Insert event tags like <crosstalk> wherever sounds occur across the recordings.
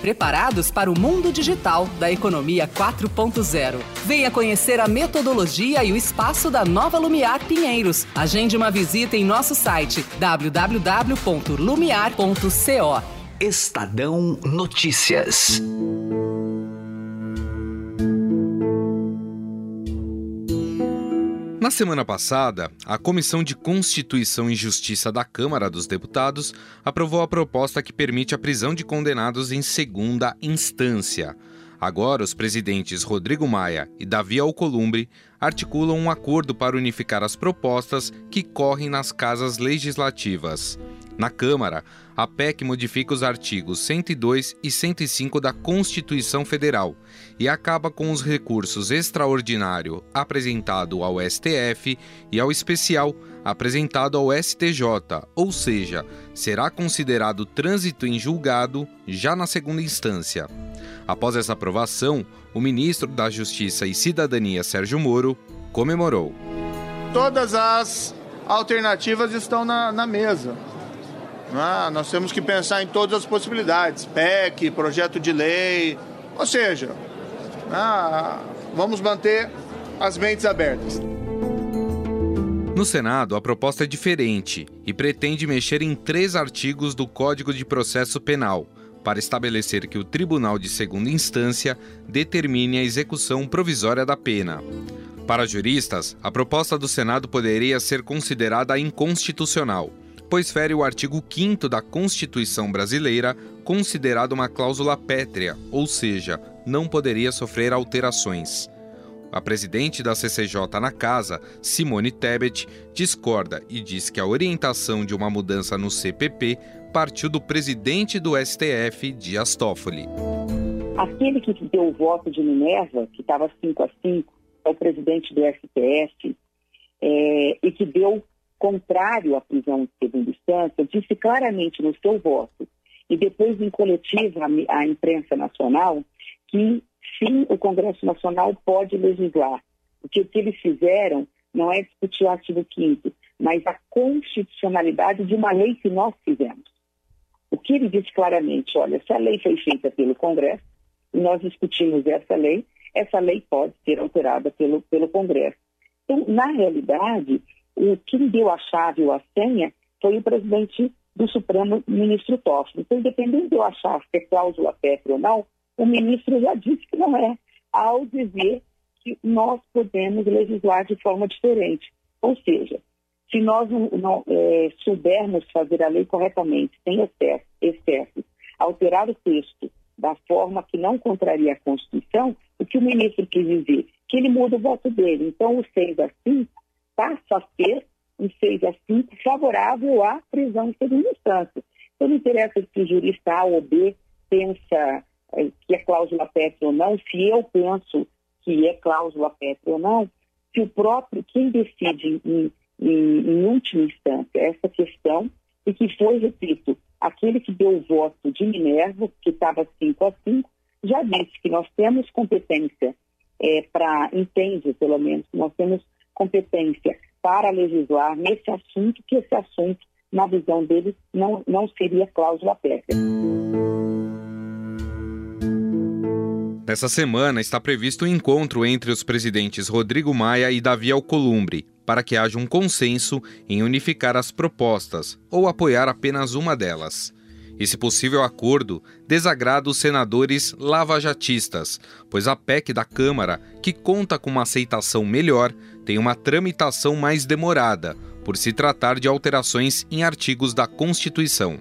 preparados para o mundo digital da economia 4.0. Venha conhecer a metodologia e o espaço da nova Lumiar Pinheiros. Agende uma visita em nosso site www.lumiar.co. Estadão Notícias. Na semana passada, a Comissão de Constituição e Justiça da Câmara dos Deputados aprovou a proposta que permite a prisão de condenados em segunda instância. Agora, os presidentes Rodrigo Maia e Davi Alcolumbre articulam um acordo para unificar as propostas que correm nas casas legislativas. Na Câmara, a PEC modifica os artigos 102 e 105 da Constituição Federal e acaba com os recursos extraordinário apresentado ao STF e ao especial apresentado ao STJ, ou seja, será considerado trânsito em julgado já na segunda instância. Após essa aprovação, o ministro da Justiça e Cidadania, Sérgio Moro, comemorou. Todas as alternativas estão na, na mesa. Ah, nós temos que pensar em todas as possibilidades: PEC, projeto de lei, ou seja, ah, vamos manter as mentes abertas. No Senado, a proposta é diferente e pretende mexer em três artigos do Código de Processo Penal para estabelecer que o Tribunal de Segunda Instância determine a execução provisória da pena. Para juristas, a proposta do Senado poderia ser considerada inconstitucional, pois fere o artigo 5 da Constituição brasileira, considerado uma cláusula pétrea, ou seja, não poderia sofrer alterações. A presidente da CCJ na casa, Simone Tebet, discorda e diz que a orientação de uma mudança no CPP partiu do presidente do STF, Dias Toffoli. Aquele que deu o voto de Minerva, que estava 5 a 5, é o presidente do STF, é, e que deu contrário à prisão de segunda instância, disse claramente no seu voto, e depois em coletiva à imprensa nacional, que sim, o Congresso Nacional pode legislar. Porque o que eles fizeram não é discutir o artigo 5 mas a constitucionalidade de uma lei que nós fizemos. O que ele disse claramente, olha, se a lei foi feita pelo Congresso, nós discutimos essa lei, essa lei pode ser alterada pelo, pelo Congresso. Então, na realidade, o, quem deu a chave ou a senha foi o presidente do Supremo, ministro Toffoli. Então, independente de eu achar se é cláusula pétrea ou não, o ministro já disse que não é, ao dizer que nós podemos legislar de forma diferente. Ou seja, se nós não, não é, soubermos fazer a lei corretamente, sem excesso, excesso, alterar o texto da forma que não contraria a Constituição, o que o ministro quis dizer? Que ele muda o voto dele. Então, o 6 a 5 passa a ser um 6 a 5 favorável à prisão em segunda instância. Então, não interessa se o jurista A ou B pensa é, que é cláusula pétrea ou não, se eu penso que é cláusula pétrea ou não, se o próprio, quem decide em, em, em última instância essa questão, e que foi, repito, aquele que deu o voto de Minerva, que estava 5 a 5, já disse que nós temos competência é, para, entende pelo menos, nós temos competência para legislar nesse assunto, que esse assunto, na visão dele, não, não seria cláusula pétrea. Nessa semana está previsto um encontro entre os presidentes Rodrigo Maia e Davi Alcolumbre para que haja um consenso em unificar as propostas ou apoiar apenas uma delas. Esse possível acordo desagrada os senadores lavajatistas, pois a PEC da Câmara, que conta com uma aceitação melhor, tem uma tramitação mais demorada, por se tratar de alterações em artigos da Constituição.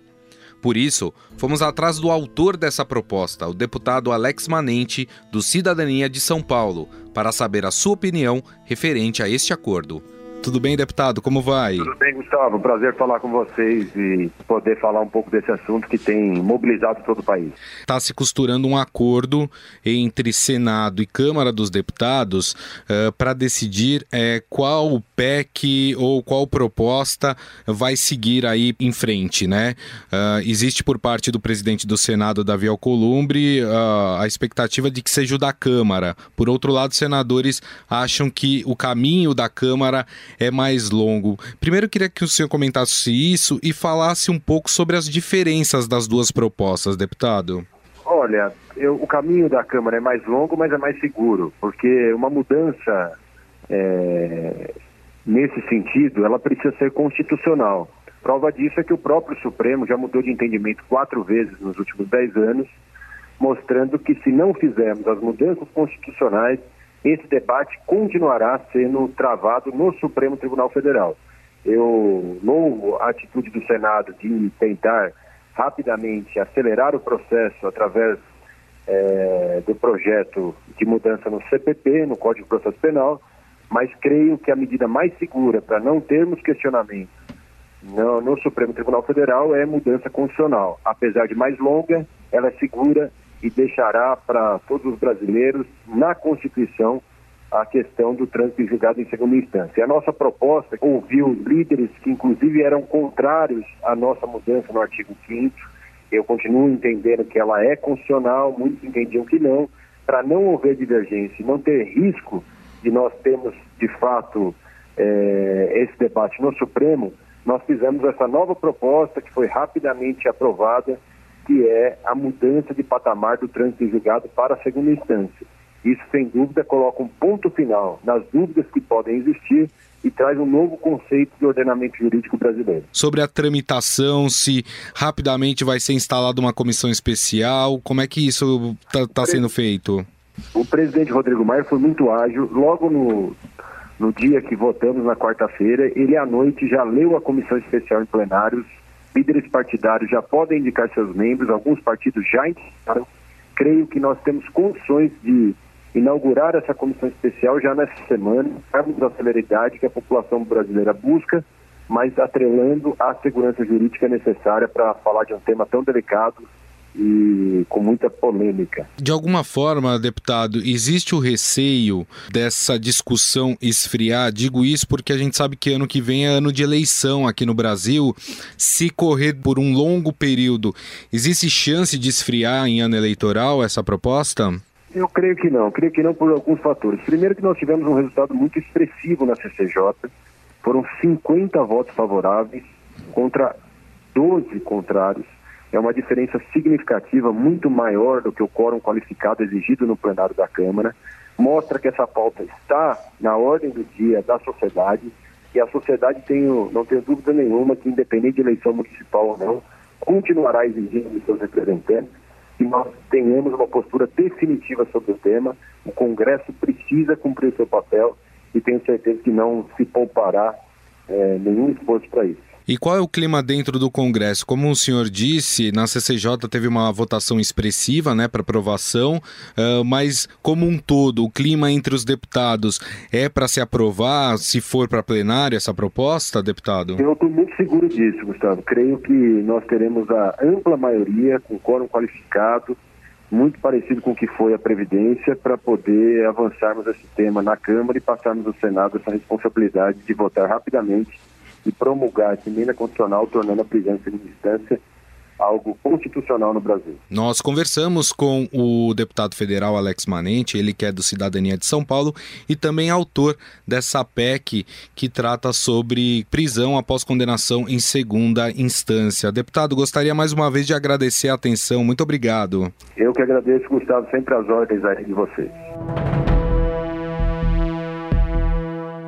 Por isso, fomos atrás do autor dessa proposta, o deputado Alex Manente, do Cidadania de São Paulo, para saber a sua opinião referente a este acordo. Tudo bem, deputado? Como vai? Tudo bem, Gustavo. Prazer falar com vocês e poder falar um pouco desse assunto que tem mobilizado todo o país. Está se costurando um acordo entre Senado e Câmara dos Deputados uh, para decidir uh, qual PEC ou qual proposta vai seguir aí em frente, né? Uh, existe por parte do presidente do Senado, Davi Alcolumbre, a expectativa de que seja o da Câmara. Por outro lado, senadores acham que o caminho da Câmara é mais longo. Primeiro, eu queria que o senhor comentasse isso e falasse um pouco sobre as diferenças das duas propostas, deputado. Olha, eu, o caminho da Câmara é mais longo, mas é mais seguro, porque uma mudança é, nesse sentido, ela precisa ser constitucional. Prova disso é que o próprio Supremo já mudou de entendimento quatro vezes nos últimos dez anos, mostrando que se não fizermos as mudanças constitucionais, esse debate continuará sendo travado no Supremo Tribunal Federal. Eu louvo a atitude do Senado de tentar rapidamente acelerar o processo através é, do projeto de mudança no CPP, no Código de Processo Penal, mas creio que a medida mais segura para não termos questionamento no, no Supremo Tribunal Federal é mudança constitucional. Apesar de mais longa, ela é segura e deixará para todos os brasileiros, na Constituição, a questão do trânsito julgado em segunda instância. A nossa proposta ouviu líderes que, inclusive, eram contrários à nossa mudança no artigo 5 Eu continuo entendendo que ela é constitucional, muitos entendiam que não. Para não haver divergência não ter risco de nós termos, de fato, eh, esse debate no Supremo, nós fizemos essa nova proposta que foi rapidamente aprovada que é a mudança de patamar do trânsito julgado para a segunda instância. Isso, sem dúvida, coloca um ponto final nas dúvidas que podem existir e traz um novo conceito de ordenamento jurídico brasileiro. Sobre a tramitação, se rapidamente vai ser instalada uma comissão especial, como é que isso está tá sendo feito? O presidente Rodrigo Maia foi muito ágil. Logo no, no dia que votamos, na quarta-feira, ele à noite já leu a comissão especial em plenários líderes partidários já podem indicar seus membros, alguns partidos já indicaram. Creio que nós temos condições de inaugurar essa comissão especial já nessa semana, darmos a celeridade que a população brasileira busca, mas atrelando a segurança jurídica necessária para falar de um tema tão delicado e com muita polêmica. De alguma forma, deputado, existe o receio dessa discussão esfriar? Digo isso porque a gente sabe que ano que vem é ano de eleição aqui no Brasil. Se correr por um longo período, existe chance de esfriar em ano eleitoral essa proposta? Eu creio que não, creio que não por alguns fatores. Primeiro que nós tivemos um resultado muito expressivo na CCJ, foram 50 votos favoráveis contra 12 contrários é uma diferença significativa, muito maior do que o quórum qualificado exigido no plenário da Câmara. Mostra que essa pauta está na ordem do dia da sociedade e a sociedade, tenho, não tenho dúvida nenhuma, que independente de eleição municipal ou não, continuará exigindo de seus representantes que nós tenhamos uma postura definitiva sobre o tema. O Congresso precisa cumprir o seu papel e tenho certeza que não se poupará é, nenhum esforço para isso. E qual é o clima dentro do Congresso? Como o senhor disse, na CCJ teve uma votação expressiva né, para aprovação, uh, mas como um todo, o clima entre os deputados é para se aprovar, se for para plenário, essa proposta, deputado? Eu estou muito seguro disso, Gustavo. Creio que nós teremos a ampla maioria, com quórum qualificado, muito parecido com o que foi a Previdência, para poder avançarmos esse tema na Câmara e passarmos ao Senado essa responsabilidade de votar rapidamente e promulgar essa emenda constitucional, tornando a prisão em segunda instância algo constitucional no Brasil. Nós conversamos com o deputado federal Alex Manente, ele que é do Cidadania de São Paulo e também autor dessa PEC que trata sobre prisão após condenação em segunda instância. Deputado, gostaria mais uma vez de agradecer a atenção. Muito obrigado. Eu que agradeço, Gustavo, sempre as ordens aí de vocês.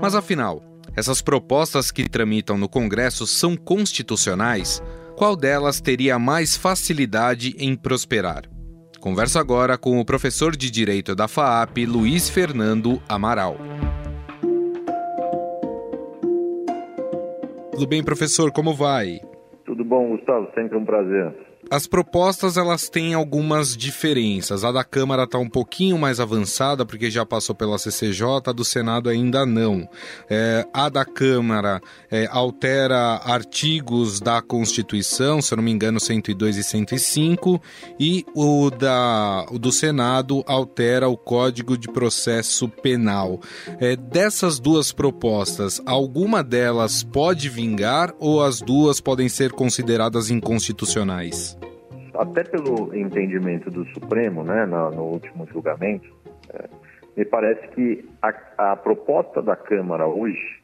Mas afinal, essas propostas que tramitam no Congresso são constitucionais? Qual delas teria mais facilidade em prosperar? Converso agora com o professor de Direito da FAAP, Luiz Fernando Amaral. Tudo bem, professor? Como vai? Tudo bom, Gustavo? Sempre um prazer. As propostas elas têm algumas diferenças. A da Câmara está um pouquinho mais avançada porque já passou pela CCJ, a do Senado ainda não. É, a da Câmara é, altera artigos da Constituição, se eu não me engano, 102 e 105, e o, da, o do Senado altera o Código de Processo Penal. É, dessas duas propostas, alguma delas pode vingar ou as duas podem ser consideradas inconstitucionais? Até pelo entendimento do Supremo, né, no, no último julgamento, é, me parece que a, a, proposta da Câmara hoje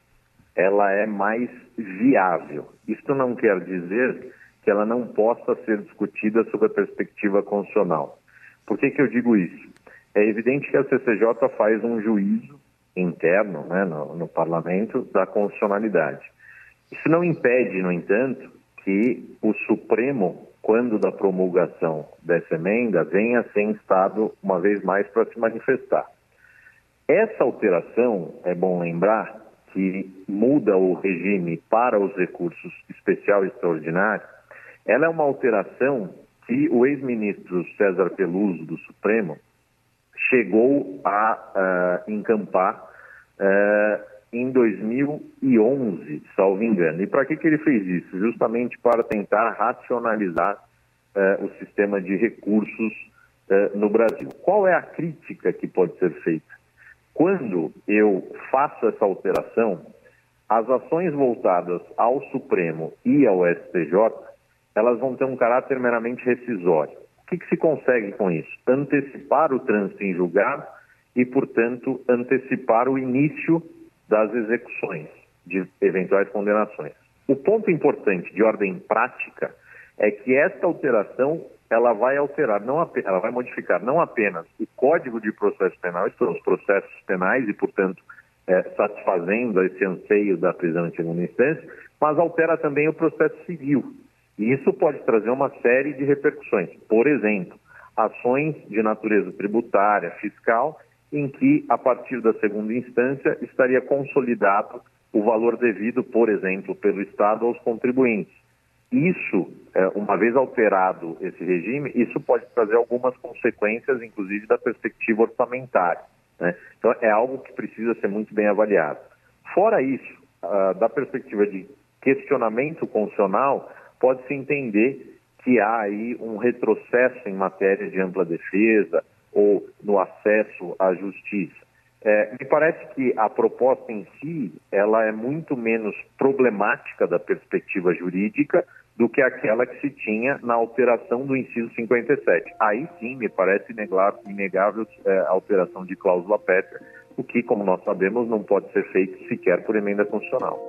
ela é mais viável. Isto não quer dizer que ela não possa ser discutida sob a perspectiva constitucional. Por que, que eu digo isso? É evidente que a CCJ faz um juízo interno né, no, no parlamento da constitucionalidade. Isso não impede, no entanto, que o Supremo quando da promulgação dessa emenda, venha sem Estado uma vez mais para se manifestar. Essa alteração, é bom lembrar, que muda o regime para os recursos especial e extraordinário, ela é uma alteração que o ex-ministro César Peluso, do Supremo, chegou a uh, encampar uh, em 2011, salvo engano. E para que, que ele fez isso? Justamente para tentar racionalizar uh, o sistema de recursos uh, no Brasil. Qual é a crítica que pode ser feita? Quando eu faço essa alteração, as ações voltadas ao Supremo e ao STJ, elas vão ter um caráter meramente rescisório. O que, que se consegue com isso? Antecipar o trânsito em julgado e, portanto, antecipar o início das execuções de eventuais condenações. O ponto importante de ordem prática é que esta alteração ela vai alterar, não apenas, ela vai modificar não apenas o Código de Processo Penal, isto os processos penais e, portanto, é, satisfazendo esse anseio da prisão em segunda instância, mas altera também o processo civil. E isso pode trazer uma série de repercussões. Por exemplo, ações de natureza tributária, fiscal em que, a partir da segunda instância, estaria consolidado o valor devido, por exemplo, pelo Estado aos contribuintes. Isso, é, uma vez alterado esse regime, isso pode trazer algumas consequências, inclusive da perspectiva orçamentária. Né? Então, é algo que precisa ser muito bem avaliado. Fora isso, da perspectiva de questionamento constitucional, pode-se entender que há aí um retrocesso em matéria de ampla defesa, ou no acesso à justiça. É, me parece que a proposta em si ela é muito menos problemática da perspectiva jurídica do que aquela que se tinha na alteração do inciso 57. Aí sim, me parece inegável é, a alteração de cláusula pétrea, o que, como nós sabemos, não pode ser feito sequer por emenda constitucional.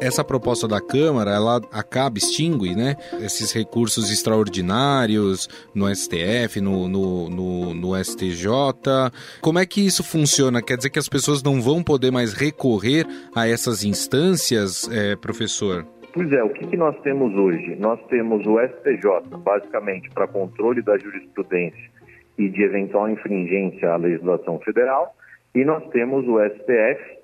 Essa proposta da Câmara, ela acaba, extingue, né, esses recursos extraordinários no STF, no, no, no, no, STJ. Como é que isso funciona? Quer dizer que as pessoas não vão poder mais recorrer a essas instâncias, é, professor? Pois é, o que, que nós temos hoje? Nós temos o STJ, basicamente, para controle da jurisprudência e de eventual infringência à legislação federal, e nós temos o STF,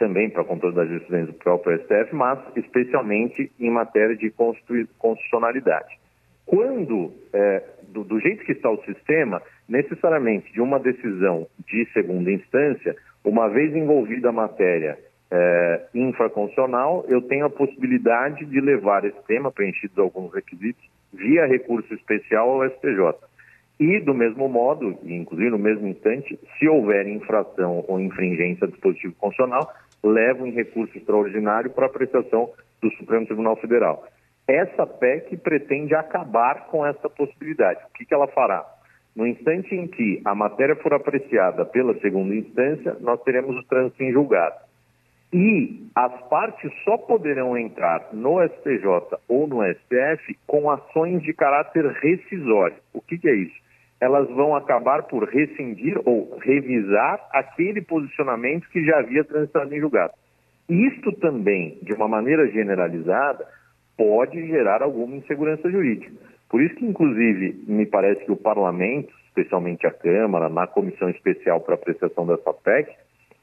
também para controle da jurisprudência do próprio STF, mas especialmente em matéria de constitucionalidade. Quando, é, do, do, jeito que está o sistema, necessariamente de uma decisão de segunda instância, uma vez envolvida a matéria é, infraconstitucional, eu tenho a possibilidade de levar esse tema, preenchidos alguns requisitos, via recurso especial ao STJ. E, do mesmo modo, inclusive no mesmo instante, se houver infração ou infringência do dispositivo constitucional, levam em recurso extraordinário para apreciação do Supremo Tribunal Federal. Essa PEC pretende acabar com essa possibilidade. O que, que ela fará? No instante em que a matéria for apreciada pela segunda instância, nós teremos o trânsito em julgado. E as partes só poderão entrar no STJ ou no STF com ações de caráter rescisório. O que, que é isso? Elas vão acabar por rescindir ou revisar aquele posicionamento que já havia transitado em julgado. Isto também, de uma maneira generalizada, pode gerar alguma insegurança jurídica. Por isso que, inclusive, me parece que o parlamento, especialmente a Câmara, na comissão especial para apreciação dessa PEC,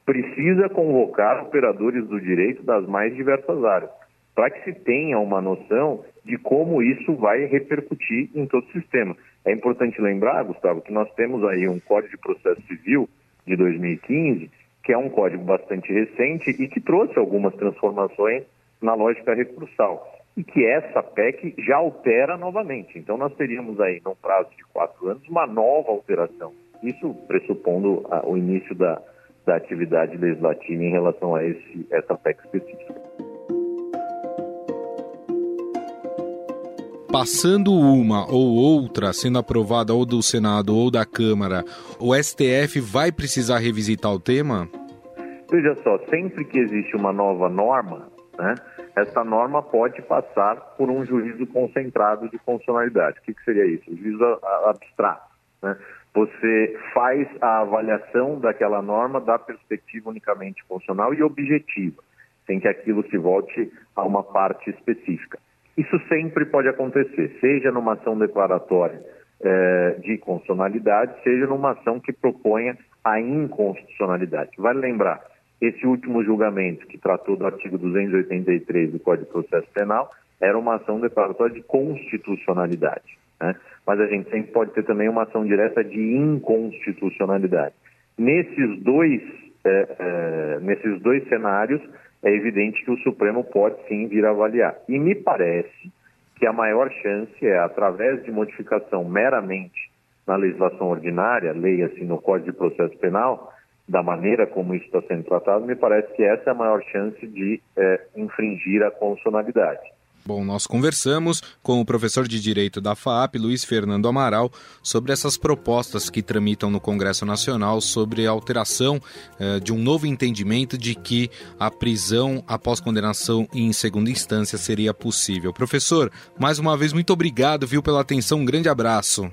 precisa convocar operadores do direito das mais diversas áreas, para que se tenha uma noção de como isso vai repercutir em todo o sistema. É importante lembrar, Gustavo, que nós temos aí um Código de Processo Civil de 2015, que é um código bastante recente e que trouxe algumas transformações na lógica recursal. E que essa PEC já altera novamente. Então, nós teríamos aí, num prazo de quatro anos, uma nova alteração. Isso pressupondo a, o início da, da atividade legislativa em relação a esse, essa PEC específica. Passando uma ou outra sendo aprovada ou do Senado ou da Câmara, o STF vai precisar revisitar o tema? Veja só, sempre que existe uma nova norma, né, essa norma pode passar por um juízo concentrado de funcionalidade. O que, que seria isso? Juízo abstrato. Né? Você faz a avaliação daquela norma da perspectiva unicamente funcional e objetiva, sem que aquilo se volte a uma parte específica. Isso sempre pode acontecer, seja numa ação declaratória eh, de constitucionalidade, seja numa ação que proponha a inconstitucionalidade. Vale lembrar, esse último julgamento que tratou do artigo 283 do Código de Processo Penal era uma ação declaratória de constitucionalidade. Né? Mas a gente sempre pode ter também uma ação direta de inconstitucionalidade. Nesses dois, eh, eh, nesses dois cenários, é evidente que o Supremo pode sim vir avaliar. E me parece que a maior chance é, através de modificação meramente na legislação ordinária, leia-se no Código de Processo Penal, da maneira como isso está sendo tratado, me parece que essa é a maior chance de é, infringir a constitucionalidade. Bom, nós conversamos com o professor de Direito da FAAP, Luiz Fernando Amaral, sobre essas propostas que tramitam no Congresso Nacional sobre a alteração eh, de um novo entendimento de que a prisão após condenação em segunda instância seria possível. Professor, mais uma vez, muito obrigado, viu, pela atenção. Um grande abraço.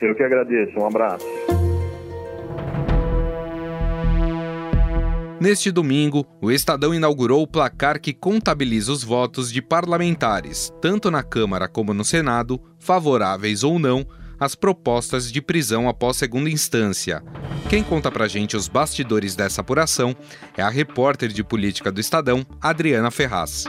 Eu que agradeço. Um abraço. Neste domingo, o Estadão inaugurou o placar que contabiliza os votos de parlamentares, tanto na Câmara como no Senado, favoráveis ou não, às propostas de prisão após segunda instância. Quem conta pra gente os bastidores dessa apuração é a repórter de política do Estadão, Adriana Ferraz.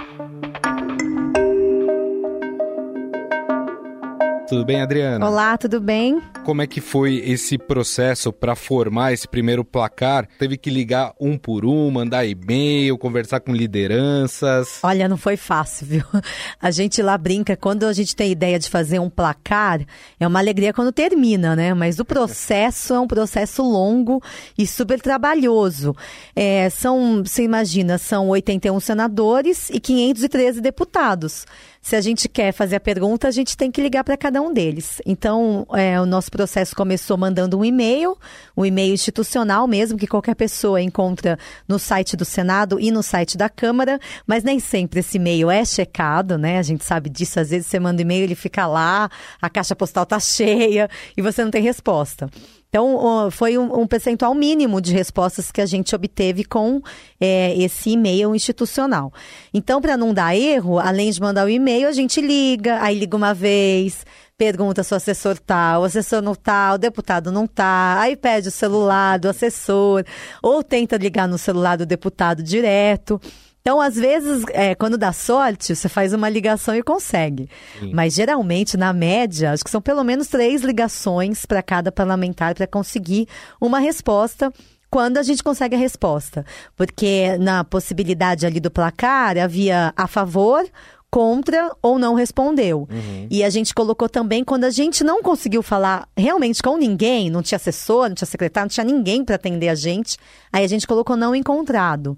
Tudo bem, Adriana? Olá, tudo bem? Como é que foi esse processo para formar esse primeiro placar? Teve que ligar um por um, mandar e-mail, conversar com lideranças? Olha, não foi fácil, viu? <laughs> A gente lá brinca, quando a gente tem ideia de fazer um placar, é uma alegria quando termina, né? Mas o processo é um processo longo e super trabalhoso. É, são, você imagina, são 81 senadores e 513 deputados se a gente quer fazer a pergunta, a gente tem que ligar para cada um deles. Então, é, o nosso processo começou mandando um e-mail, um e-mail institucional mesmo, que qualquer pessoa encontra no site do Senado e no site da Câmara, mas nem sempre esse e-mail é checado, né? A gente sabe disso, às vezes você manda e-mail, ele fica lá, a caixa postal tá <laughs> cheia e você não tem resposta. Então, foi um, percentual mínimo de respostas que a gente obteve com é, esse e-mail institucional. Então, para não dar erro, além de mandar o e-mail, a gente liga, aí liga uma vez, pergunta se o assessor tá, o assessor não tá, o deputado não tá, aí pede o celular do assessor, ou tenta ligar no celular do deputado direto. Então, às vezes, é, quando dá sorte, você faz uma ligação e consegue. Sim. Mas geralmente, na média, acho que são pelo menos três ligações para cada parlamentar para conseguir uma resposta quando a gente consegue a resposta. Porque na possibilidade ali do placar havia a favor, contra ou não respondeu. Uhum. E a gente colocou também quando a gente não conseguiu falar realmente com ninguém, não tinha assessor, não tinha secretário, não tinha ninguém para atender a gente, aí a gente colocou não encontrado.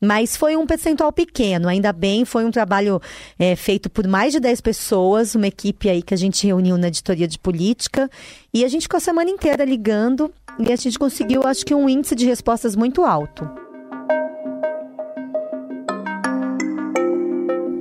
Mas foi um percentual pequeno, ainda bem, foi um trabalho é, feito por mais de 10 pessoas, uma equipe aí que a gente reuniu na editoria de política, e a gente ficou a semana inteira ligando e a gente conseguiu, acho que, um índice de respostas muito alto.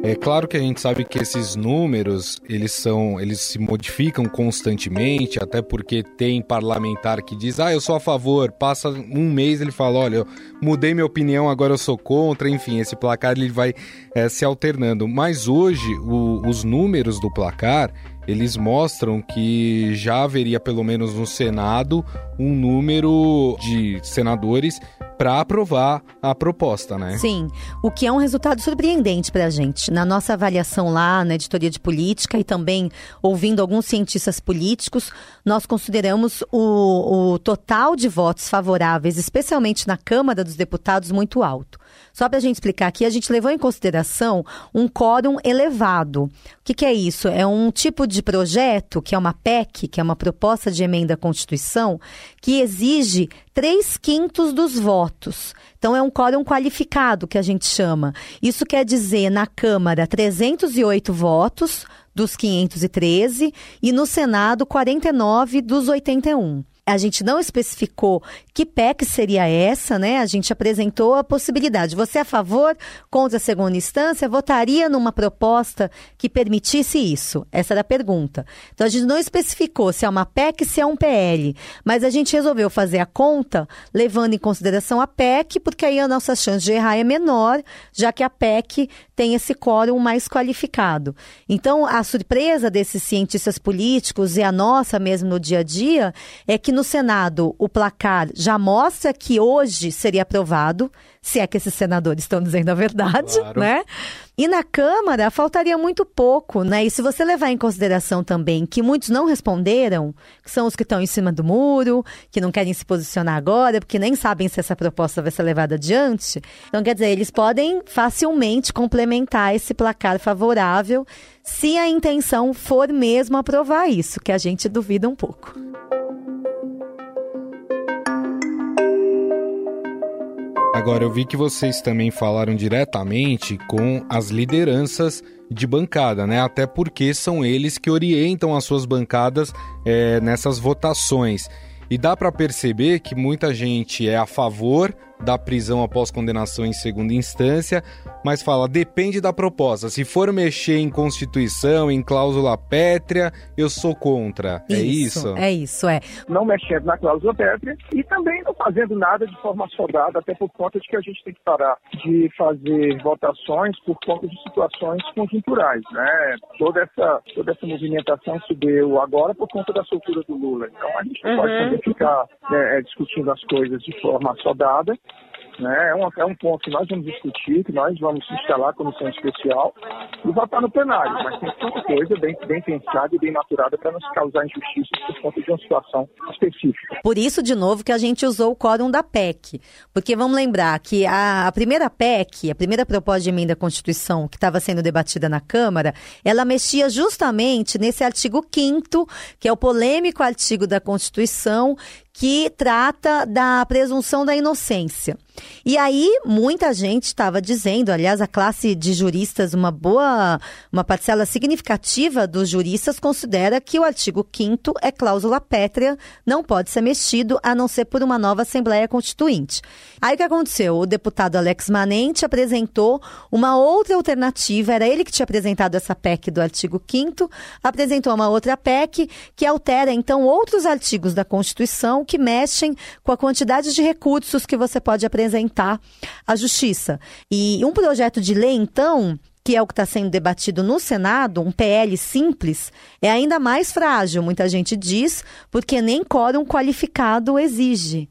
É claro que a gente sabe que esses números, eles são, eles se modificam constantemente, até porque tem parlamentar que diz: "Ah, eu sou a favor". Passa um mês ele fala: "Olha, eu mudei minha opinião, agora eu sou contra". Enfim, esse placar ele vai é, se alternando. Mas hoje o, os números do placar eles mostram que já haveria, pelo menos no Senado, um número de senadores para aprovar a proposta, né? Sim, o que é um resultado surpreendente para a gente. Na nossa avaliação lá na editoria de política e também ouvindo alguns cientistas políticos, nós consideramos o, o total de votos favoráveis, especialmente na Câmara dos Deputados, muito alto. Só para a gente explicar aqui, a gente levou em consideração um quórum elevado. O que, que, é isso? É um tipo de projeto, que é uma PEC, que é uma proposta de emenda à Constituição, que exige três quintos dos votos. Então, é um quórum qualificado, que a gente chama. Isso quer dizer, na Câmara, 308 votos dos 513 e no Senado, 49 dos 81 a gente não especificou que PEC seria essa, né? A gente apresentou a possibilidade. Você é a favor, contra a segunda instância, votaria numa proposta que permitisse isso? Essa era a pergunta. Então a gente não especificou se é uma PEC, se é um PL, mas a gente resolveu fazer a conta levando em consideração a PEC, porque aí a nossa chance de errar é menor, já que a PEC tem esse quórum mais qualificado. Então, a surpresa desses cientistas políticos e a nossa mesmo no dia a dia é que no Senado o placar já mostra que hoje seria aprovado, se é que esses senadores estão dizendo a verdade, claro. né? E na Câmara faltaria muito pouco, né? E se você levar em consideração também que muitos não responderam, que são os que estão em cima do muro, que não querem se posicionar agora, porque nem sabem se essa proposta vai ser levada adiante. Então, quer dizer, eles podem facilmente complementar esse placar favorável se a intenção for mesmo aprovar isso, que a gente duvida um pouco. Agora, eu vi que vocês também falaram diretamente com as lideranças de bancada, né? Até porque são eles que orientam as suas bancadas é, nessas votações. E dá para perceber que muita gente é a favor da prisão após condenação em segunda instância, mas fala depende da proposta. Se for mexer em Constituição, em cláusula pétrea, eu sou contra. Isso, é isso? É isso, é. Não mexendo na cláusula pétrea e também não fazendo nada de forma soldada, até por conta de que a gente tem que parar de fazer votações por conta de situações conjunturais, né? Toda essa, toda essa movimentação se deu agora por conta da soltura do Lula. Então a gente não uhum. pode também ficar né, discutindo as coisas de forma soldada né? É, um, é um ponto que nós vamos discutir, que nós vamos instalar a comissão especial e votar no plenário, mas tem que ser uma coisa bem, bem pensada e bem maturada para não se causar injustiça por conta de uma situação específica. Por isso, de novo, que a gente usou o quórum da PEC, porque vamos lembrar que a, a primeira PEC, a primeira proposta de emenda à Constituição que estava sendo debatida na Câmara, ela mexia justamente nesse artigo 5 que é o polêmico artigo da Constituição que trata da presunção da inocência. E aí, muita gente estava dizendo, aliás, a classe de juristas, uma boa, uma parcela significativa dos juristas considera que o artigo 5 é cláusula pétrea, não pode ser mexido a não ser por uma nova Assembleia Constituinte. Aí o que aconteceu? O deputado Alex Manente apresentou uma outra alternativa, era ele que tinha apresentado essa PEC do artigo 5 apresentou uma outra PEC que altera, então, outros artigos da Constituição que mexem com a quantidade de recursos que você pode apresentar à justiça. E um projeto de lei, então, que é o que está sendo debatido no Senado, um PL simples, é ainda mais frágil, muita gente diz, porque nem quórum qualificado exige.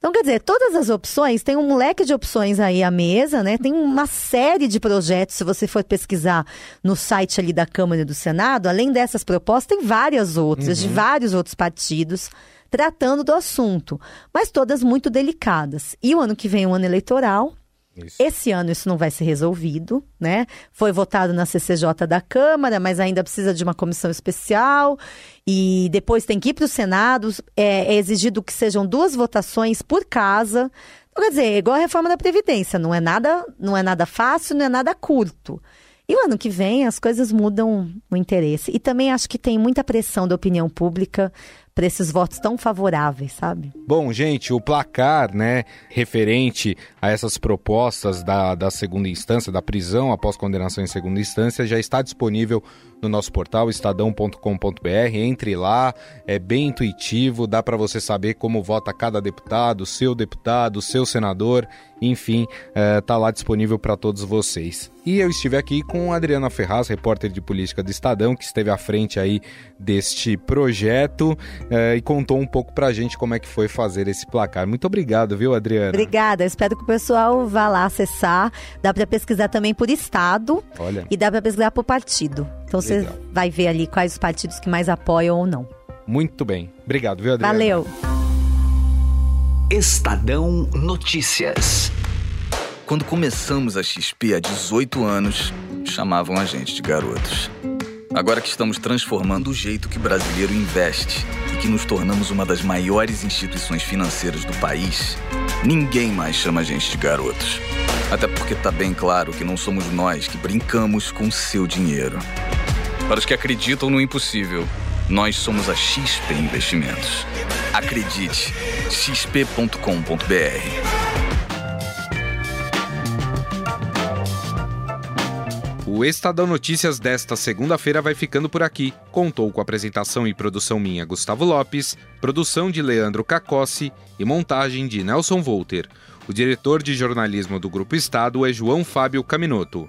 Então, quer dizer, todas as opções, tem um moleque de opções aí à mesa, né? Tem uma série de projetos, se você for pesquisar no site ali da Câmara e do Senado, além dessas propostas, tem várias outras, uhum. de vários outros partidos tratando do assunto, mas todas muito delicadas. E o ano que vem é um ano eleitoral. Isso. Esse ano isso não vai ser resolvido, né? Foi votado na CCJ da Câmara, mas ainda precisa de uma comissão especial e depois tem que ir para o Senado. É, é exigido que sejam duas votações por casa. Então, quer dizer, é igual a reforma da Previdência, não é nada, não é nada fácil, não é nada curto. E o ano que vem as coisas mudam o interesse. E também acho que tem muita pressão da opinião pública para esses votos tão favoráveis, sabe? Bom, gente, o placar, né, referente a essas propostas da, da segunda instância, da prisão após condenação em segunda instância, já está disponível no nosso portal estadão.com.br. Entre lá, é bem intuitivo, dá para você saber como vota cada deputado, seu deputado, seu senador, enfim, está é, lá disponível para todos vocês. E eu estive aqui com a Adriana Ferraz, repórter de política do Estadão, que esteve à frente aí deste projeto é, e contou um pouco para a gente como é que foi fazer esse placar. Muito obrigado, viu, Adriana? Obrigada. Espero que o pessoal vá lá acessar. Dá para pesquisar também por estado Olha. e dá para pesquisar por partido. Então você vai ver ali quais os partidos que mais apoiam ou não. Muito bem. Obrigado, viu, Adriana? Valeu. Estadão Notícias. Quando começamos a XP há 18 anos, chamavam a gente de garotos. Agora que estamos transformando o jeito que brasileiro investe e que nos tornamos uma das maiores instituições financeiras do país, ninguém mais chama a gente de garotos. Até porque está bem claro que não somos nós que brincamos com o seu dinheiro. Para os que acreditam no impossível, nós somos a XP Investimentos. Acredite, xp.com.br. O Estadão Notícias desta segunda-feira vai ficando por aqui. Contou com apresentação e produção minha, Gustavo Lopes, produção de Leandro Cacossi e montagem de Nelson Volter. O diretor de jornalismo do Grupo Estado é João Fábio Caminoto.